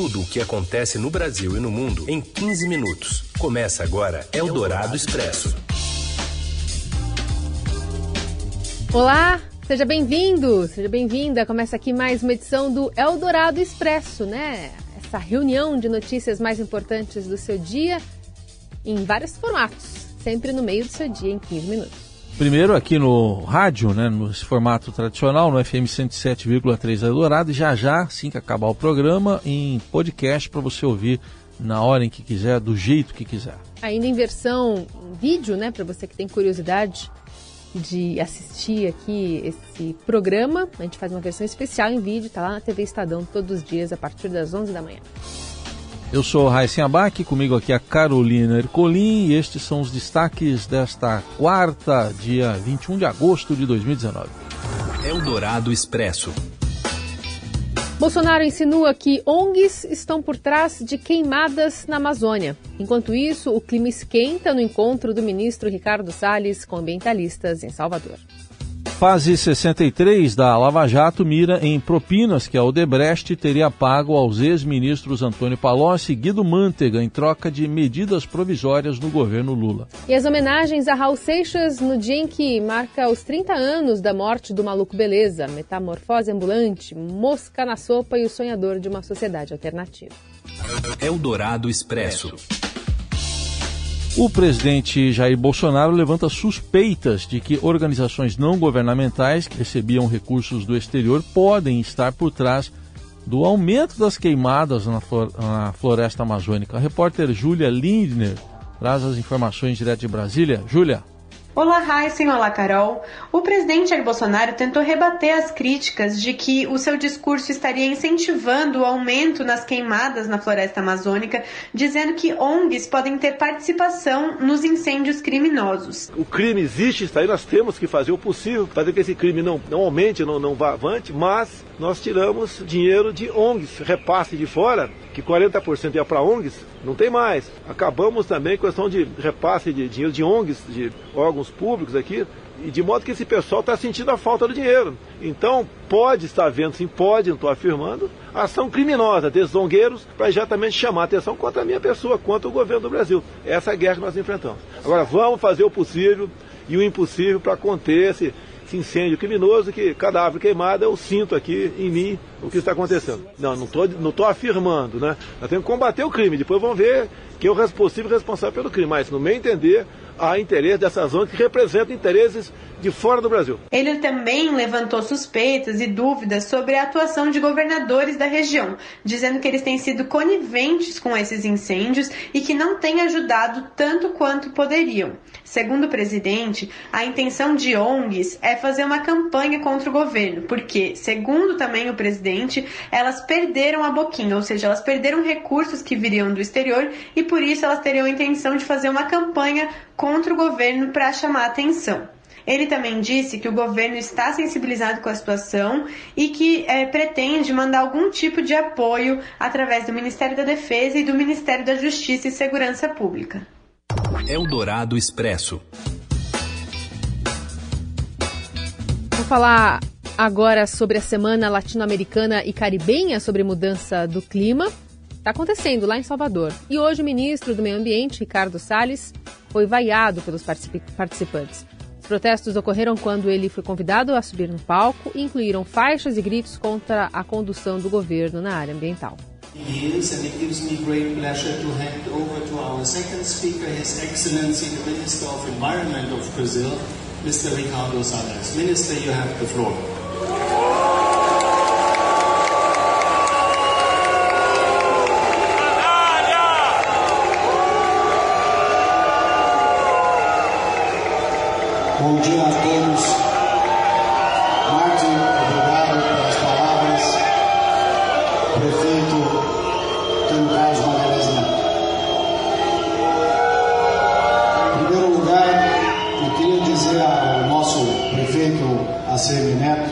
tudo o que acontece no Brasil e no mundo em 15 minutos. Começa agora Eldorado Expresso. Olá, seja bem-vindo, seja bem-vinda. Começa aqui mais uma edição do Eldorado Expresso, né? Essa reunião de notícias mais importantes do seu dia em vários formatos, sempre no meio do seu dia em 15 minutos. Primeiro aqui no rádio, né, no formato tradicional, no FM 107,3 Eldorado, e já já, assim que acabar o programa, em podcast para você ouvir na hora em que quiser, do jeito que quiser. Ainda em versão vídeo, né, para você que tem curiosidade de assistir aqui esse programa, a gente faz uma versão especial em vídeo, tá lá na TV Estadão todos os dias a partir das 11 da manhã. Eu sou Raíssen Abac, comigo aqui a Carolina Ercolim e estes são os destaques desta quarta, dia 21 de agosto de 2019. Eldorado Expresso. Bolsonaro insinua que ONGs estão por trás de queimadas na Amazônia. Enquanto isso, o clima esquenta no encontro do ministro Ricardo Salles com ambientalistas em Salvador. Fase 63 da Lava Jato mira em propinas que a Odebrecht teria pago aos ex-ministros Antônio Palocci e Guido Mantega em troca de medidas provisórias no governo Lula. E as homenagens a Raul Seixas no dia em que marca os 30 anos da morte do maluco Beleza, metamorfose ambulante, mosca na sopa e o sonhador de uma sociedade alternativa. Eldorado Expresso. O presidente Jair Bolsonaro levanta suspeitas de que organizações não governamentais que recebiam recursos do exterior podem estar por trás do aumento das queimadas na floresta amazônica. A repórter Júlia Lindner traz as informações direto de Brasília. Júlia. Olá, Heisen, olá, Carol. O presidente Jair Bolsonaro tentou rebater as críticas de que o seu discurso estaria incentivando o aumento nas queimadas na floresta amazônica, dizendo que ONGs podem ter participação nos incêndios criminosos. O crime existe, está aí, nós temos que fazer o possível para fazer que esse crime não, não aumente, não, não vá avante, mas nós tiramos dinheiro de ONGs, repasse de fora, que 40% ia para ONGs, não tem mais. Acabamos também com a questão de repasse de dinheiro de ONGs, de órgãos públicos aqui, e de modo que esse pessoal está sentindo a falta do dinheiro. Então, pode estar havendo, sim, pode, não estou afirmando, ação criminosa desses zongueiros para exatamente chamar a atenção contra a minha pessoa, contra o governo do Brasil. Essa é a guerra que nós enfrentamos. Agora, vamos fazer o possível e o impossível para conter esse, esse incêndio criminoso que cadáver queimado eu sinto aqui em mim o que está acontecendo. Não, não estou não tô afirmando, né? Nós temos que combater o crime, depois vamos ver quem é o possível responsável pelo crime. Mas, no meu entender, há interesse dessas zonas que representam interesses de fora do Brasil. Ele também levantou suspeitas e dúvidas sobre a atuação de governadores da região, dizendo que eles têm sido coniventes com esses incêndios e que não têm ajudado tanto quanto poderiam. Segundo o presidente, a intenção de ONGs é fazer uma campanha contra o governo, porque, segundo também o presidente, elas perderam a boquinha, ou seja, elas perderam recursos que viriam do exterior e por isso elas teriam a intenção de fazer uma campanha contra o governo para chamar atenção. Ele também disse que o governo está sensibilizado com a situação e que é, pretende mandar algum tipo de apoio através do Ministério da Defesa e do Ministério da Justiça e Segurança Pública. Eldorado Expresso. Vou falar agora sobre a Semana Latino-Americana e Caribenha sobre mudança do clima. Está acontecendo lá em Salvador. E hoje o ministro do Meio Ambiente, Ricardo Salles, foi vaiado pelos participantes protestos ocorreram quando ele foi convidado a subir no palco e incluíram faixas e gritos contra a condução do governo na área ambiental. Mr. Ricardo Salles. Minister, you have the floor. Bom dia a todos. Martin, obrigado pelas palavras. Prefeito Antônio Carlos Magalhães Em primeiro lugar, eu queria dizer ao nosso prefeito ACM Neto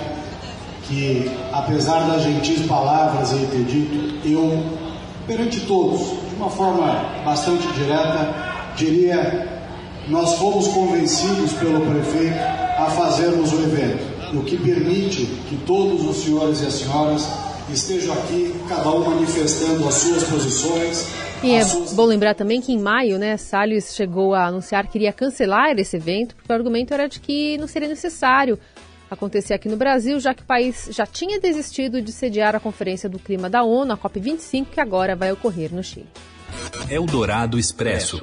que, apesar das gentis palavras ele ter dito, eu, perante todos, de uma forma bastante direta, diria nós fomos convencidos pelo prefeito a fazermos o evento, o que permite que todos os senhores e as senhoras estejam aqui, cada um manifestando as suas posições. E é bom lembrar também que em maio, né, Salles chegou a anunciar que iria cancelar esse evento, porque o argumento era de que não seria necessário acontecer aqui no Brasil, já que o país já tinha desistido de sediar a Conferência do Clima da ONU, a COP25, que agora vai ocorrer no Chile. Eldorado Expresso.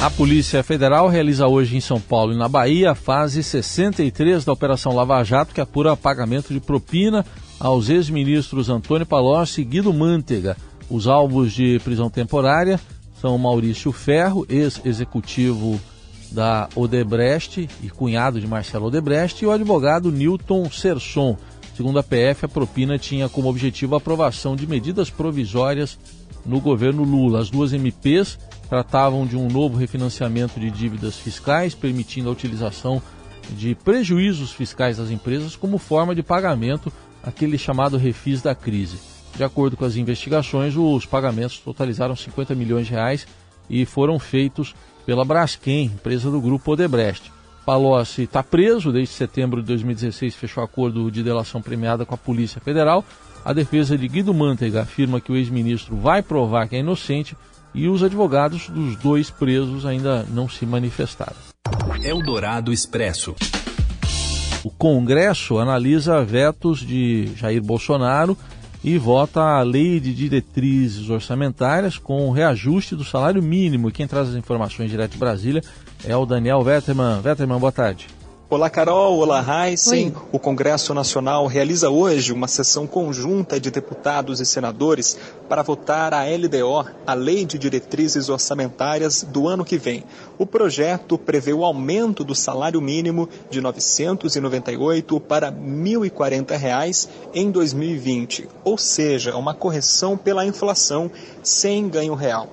A Polícia Federal realiza hoje em São Paulo e na Bahia a fase 63 da Operação Lava Jato, que apura pagamento de propina aos ex-ministros Antônio Palocci e Guido Mantega. Os alvos de prisão temporária são Maurício Ferro, ex-executivo da Odebrecht e cunhado de Marcelo Odebrecht, e o advogado Newton Serson. Segundo a PF, a propina tinha como objetivo a aprovação de medidas provisórias no governo Lula. As duas MPs tratavam de um novo refinanciamento de dívidas fiscais, permitindo a utilização de prejuízos fiscais das empresas como forma de pagamento, aquele chamado refis da crise. De acordo com as investigações, os pagamentos totalizaram 50 milhões de reais e foram feitos pela Braskem, empresa do grupo Odebrecht. Palocci está preso desde setembro de 2016, fechou acordo de delação premiada com a Polícia Federal. A defesa de Guido Mantega afirma que o ex-ministro vai provar que é inocente e os advogados dos dois presos ainda não se manifestaram. Eldorado Expresso. O Congresso analisa vetos de Jair Bolsonaro e vota a lei de diretrizes orçamentárias com o reajuste do salário mínimo. E quem traz as informações direto de Brasília é o Daniel Vetterman. Vetterman, boa tarde. Olá, Carol. Olá, Heisen. O Congresso Nacional realiza hoje uma sessão conjunta de deputados e senadores para votar a LDO, a Lei de Diretrizes Orçamentárias do ano que vem. O projeto prevê o aumento do salário mínimo de R$ 998 para 1.040 reais em 2020, ou seja, uma correção pela inflação sem ganho real.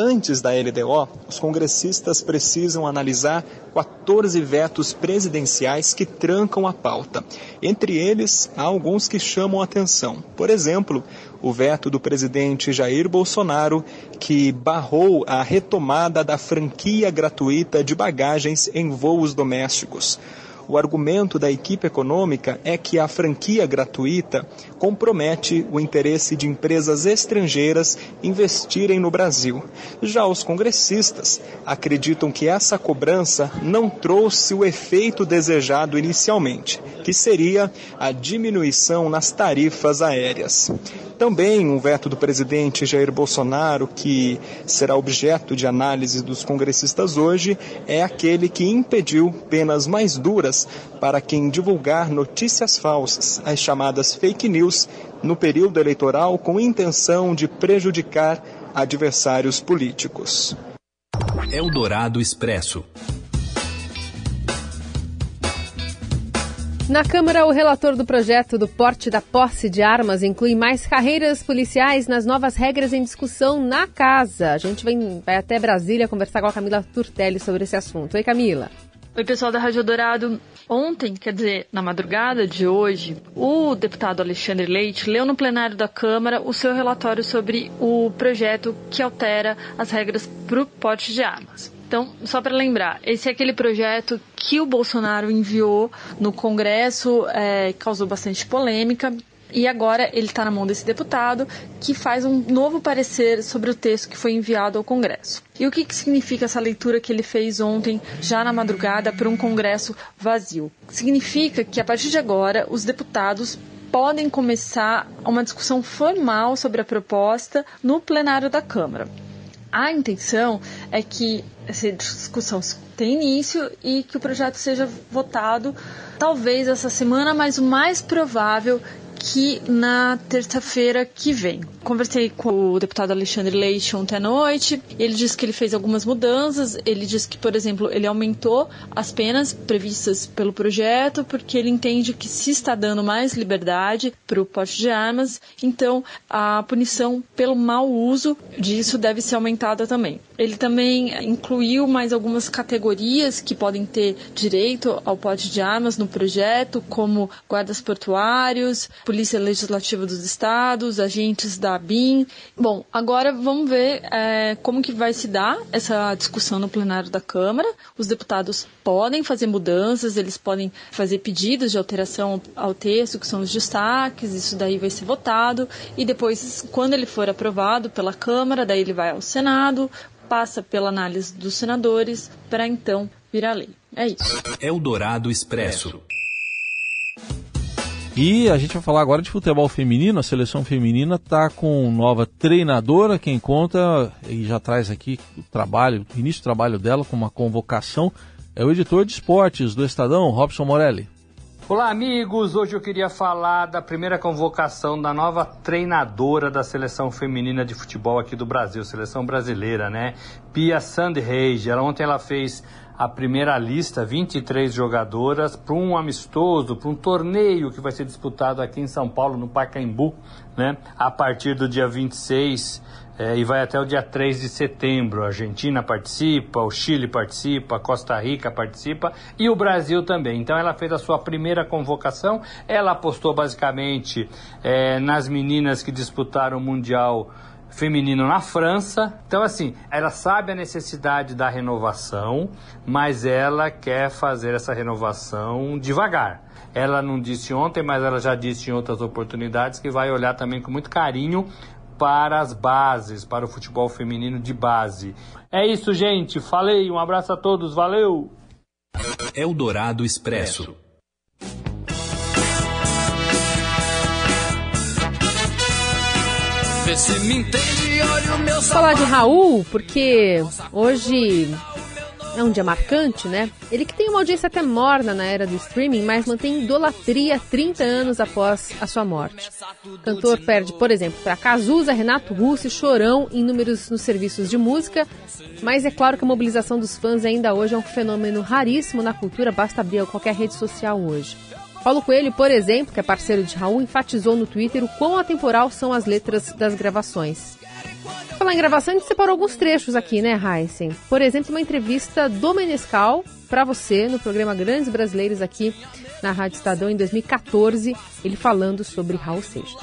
Antes da LDO, os congressistas precisam analisar 14 vetos presidenciais que trancam a pauta. Entre eles, há alguns que chamam atenção. Por exemplo, o veto do presidente Jair Bolsonaro, que barrou a retomada da franquia gratuita de bagagens em voos domésticos. O argumento da equipe econômica é que a franquia gratuita compromete o interesse de empresas estrangeiras investirem no Brasil. Já os congressistas acreditam que essa cobrança não trouxe o efeito desejado inicialmente, que seria a diminuição nas tarifas aéreas. Também um veto do presidente Jair Bolsonaro, que será objeto de análise dos congressistas hoje, é aquele que impediu penas mais duras para quem divulgar notícias falsas, as chamadas fake news, no período eleitoral com intenção de prejudicar adversários políticos. Eldorado Expresso. Na Câmara, o relator do projeto do porte da posse de armas inclui mais carreiras policiais nas novas regras em discussão na casa. A gente vem, vai até Brasília conversar com a Camila Turtelli sobre esse assunto. Oi, Camila. Oi, pessoal da Rádio Dourado. Ontem, quer dizer, na madrugada de hoje, o deputado Alexandre Leite leu no plenário da Câmara o seu relatório sobre o projeto que altera as regras para o porte de armas. Então, só para lembrar, esse é aquele projeto que o Bolsonaro enviou no Congresso, é, causou bastante polêmica. E agora ele está na mão desse deputado que faz um novo parecer sobre o texto que foi enviado ao Congresso. E o que, que significa essa leitura que ele fez ontem, já na madrugada, para um Congresso vazio? Significa que a partir de agora os deputados podem começar uma discussão formal sobre a proposta no plenário da Câmara. A intenção é que essa discussão tenha início e que o projeto seja votado talvez essa semana, mas o mais provável que na terça-feira que vem. Conversei com o deputado Alexandre Leite ontem à noite. Ele disse que ele fez algumas mudanças. Ele disse que, por exemplo, ele aumentou as penas previstas pelo projeto porque ele entende que se está dando mais liberdade para o porte de armas, então a punição pelo mau uso disso deve ser aumentada também. Ele também incluiu mais algumas categorias que podem ter direito ao porte de armas no projeto, como guardas portuários, Polícia Legislativa dos Estados, agentes da ABIN. Bom, agora vamos ver é, como que vai se dar essa discussão no plenário da Câmara. Os deputados podem fazer mudanças, eles podem fazer pedidos de alteração ao texto, que são os destaques, isso daí vai ser votado, e depois, quando ele for aprovado pela Câmara, daí ele vai ao Senado, passa pela análise dos senadores, para então virar lei. É isso. Eldorado Expresso. E a gente vai falar agora de futebol feminino. A seleção feminina está com nova treinadora. Quem conta e já traz aqui o trabalho, o início do trabalho dela com uma convocação é o editor de esportes do Estadão, Robson Morelli. Olá, amigos! Hoje eu queria falar da primeira convocação da nova treinadora da seleção feminina de futebol aqui do Brasil, seleção brasileira, né? Pia Sandhage. Ela, ontem ela fez a primeira lista, 23 jogadoras, para um amistoso, para um torneio que vai ser disputado aqui em São Paulo, no Pacaembu, né? A partir do dia 26 é, e vai até o dia 3 de setembro. A Argentina participa, o Chile participa, a Costa Rica participa e o Brasil também. Então ela fez a sua primeira convocação. Ela apostou basicamente é, nas meninas que disputaram o Mundial feminino na França. Então, assim, ela sabe a necessidade da renovação, mas ela quer fazer essa renovação devagar. Ela não disse ontem, mas ela já disse em outras oportunidades que vai olhar também com muito carinho para as bases, para o futebol feminino de base. É isso, gente. Falei. Um abraço a todos. Valeu. Eldorado Expresso. Vê se me entende, olha o meu Falar de Raul, porque hoje é um dia marcante, né? Ele que tem uma audiência até morna na era do streaming, mas mantém idolatria 30 anos após a sua morte. O cantor perde, por exemplo, para Cazuza, Renato Russo e Chorão em números nos serviços de música, mas é claro que a mobilização dos fãs ainda hoje é um fenômeno raríssimo na cultura, basta abrir qualquer rede social hoje. Paulo Coelho, por exemplo, que é parceiro de Raul, enfatizou no Twitter o quão atemporal são as letras das gravações. Falar em gravação, a gente separou alguns trechos aqui, né, Heisen? Por exemplo, uma entrevista do Menescal para você no programa Grandes Brasileiros aqui na Rádio Estadão em 2014, ele falando sobre Raul Seixas.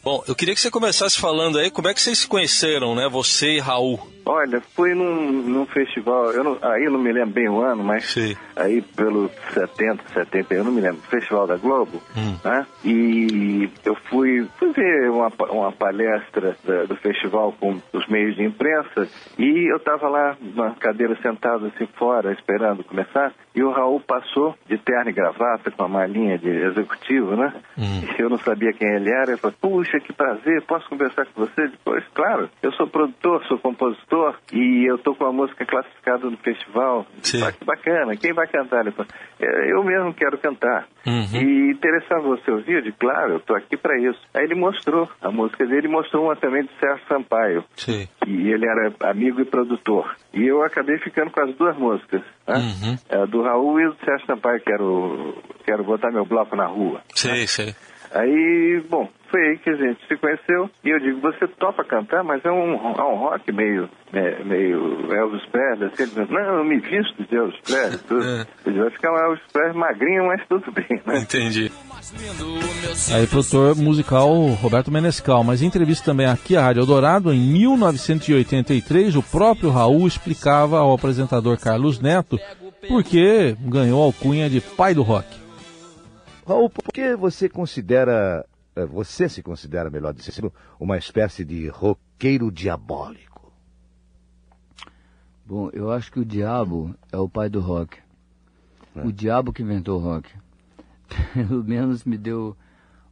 Bom, eu queria que você começasse falando aí como é que vocês se conheceram, né? Você e Raul. Olha, fui num, num festival, eu não, aí eu não me lembro bem o ano, mas Sim. aí pelo 70, 70, eu não me lembro, Festival da Globo, hum. né? E eu fui, fui ver uma, uma palestra da, do festival com os meios de imprensa e eu estava lá na cadeira sentado assim fora, esperando começar, e o Raul passou de terno e gravata com a malinha de executivo, né? Hum. Eu não sabia quem ele era, eu falei, puxa, que prazer, posso conversar com você depois? Claro, eu sou produtor, sou compositor, e eu tô com a música classificada no festival. Sim. Ah, que bacana, quem vai cantar? Ele falou, "É, eu mesmo quero cantar. Uhum. E interessante você ouvir? Eu disse, claro, eu tô aqui para isso. Aí ele mostrou a música dele, mostrou uma também de Sérgio Sampaio. Sim. E ele era amigo e produtor. E eu acabei ficando com as duas músicas, né? Uhum. É, do Raul e do Sérgio Sampaio, que era o Quero Botar Meu Bloco na Rua. Sei, sei. Aí, bom, foi aí que a gente se conheceu e eu digo, você topa cantar, mas é um, é um rock meio, é, meio Elvis Presley, assim, não, eu me visto de Elvis Presley, tudo. É. Eu digo, vai ficar um Elvis Presley magrinho, mas tudo bem, né? Entendi. Aí, produtor musical Roberto Menescal. Mas em entrevista também aqui à Rádio Eldorado, em 1983, o próprio Raul explicava ao apresentador Carlos Neto por que ganhou a alcunha de pai do rock. Raul, por que você considera, você se considera, melhor dizendo, uma espécie de roqueiro diabólico? Bom, eu acho que o diabo é o pai do rock. É. O diabo que inventou o rock. Pelo menos me deu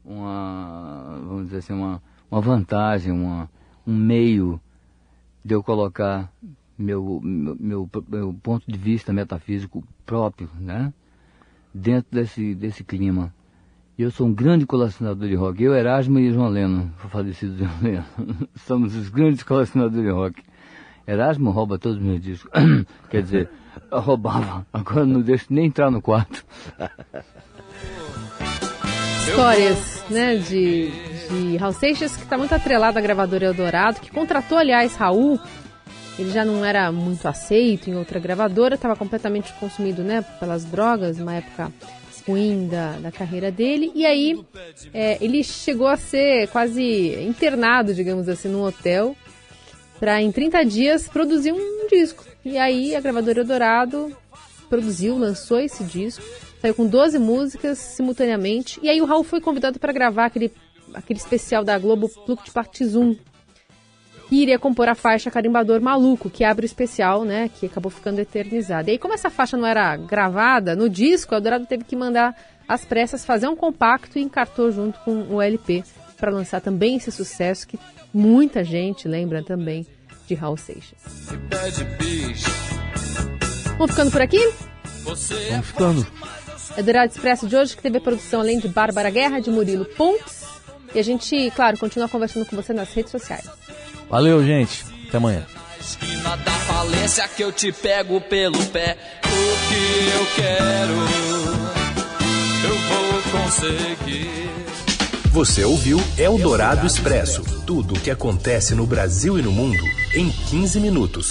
uma, vamos dizer assim, uma, uma vantagem, uma, um meio de eu colocar meu, meu, meu, meu ponto de vista metafísico próprio, né? Dentro desse, desse clima. E eu sou um grande colecionador de rock. Eu, Erasmo e João Leno, falecido João Leno. Somos os grandes colecionadores de rock. Erasmo rouba todos os meus discos. Quer dizer, roubava. Agora não deixo nem entrar no quarto. Histórias, né, de, de Raul Seixas, que está muito atrelado à gravadora Eldorado, que contratou, aliás, Raul. Ele já não era muito aceito em outra gravadora, estava completamente consumido, né, pelas drogas, uma época ruim da, da carreira dele. E aí é, ele chegou a ser quase internado, digamos assim, num hotel para em 30 dias produzir um disco. E aí a gravadora Eldorado produziu, lançou esse disco, saiu com 12 músicas simultaneamente. E aí o Raul foi convidado para gravar aquele, aquele especial da Globo Pluk de Partes 1, que iria compor a faixa Carimbador Maluco, que abre o especial, né, que acabou ficando eternizada. E aí, como essa faixa não era gravada no disco, o Eldorado teve que mandar às pressas fazer um compacto e encartou junto com o LP para lançar também esse sucesso que muita gente lembra também de Raul Seixas. Vamos ficando por aqui? Vamos ficando. Eldorado Expresso de hoje, que teve a produção além de Bárbara Guerra, de Murilo Pontes. E a gente, claro, continua conversando com você nas redes sociais. Valeu, gente. Até amanhã. Esquina da falência que eu te pego pelo pé. O que eu quero, eu vou conseguir. Você ouviu Eldorado Expresso tudo o que acontece no Brasil e no mundo em 15 minutos.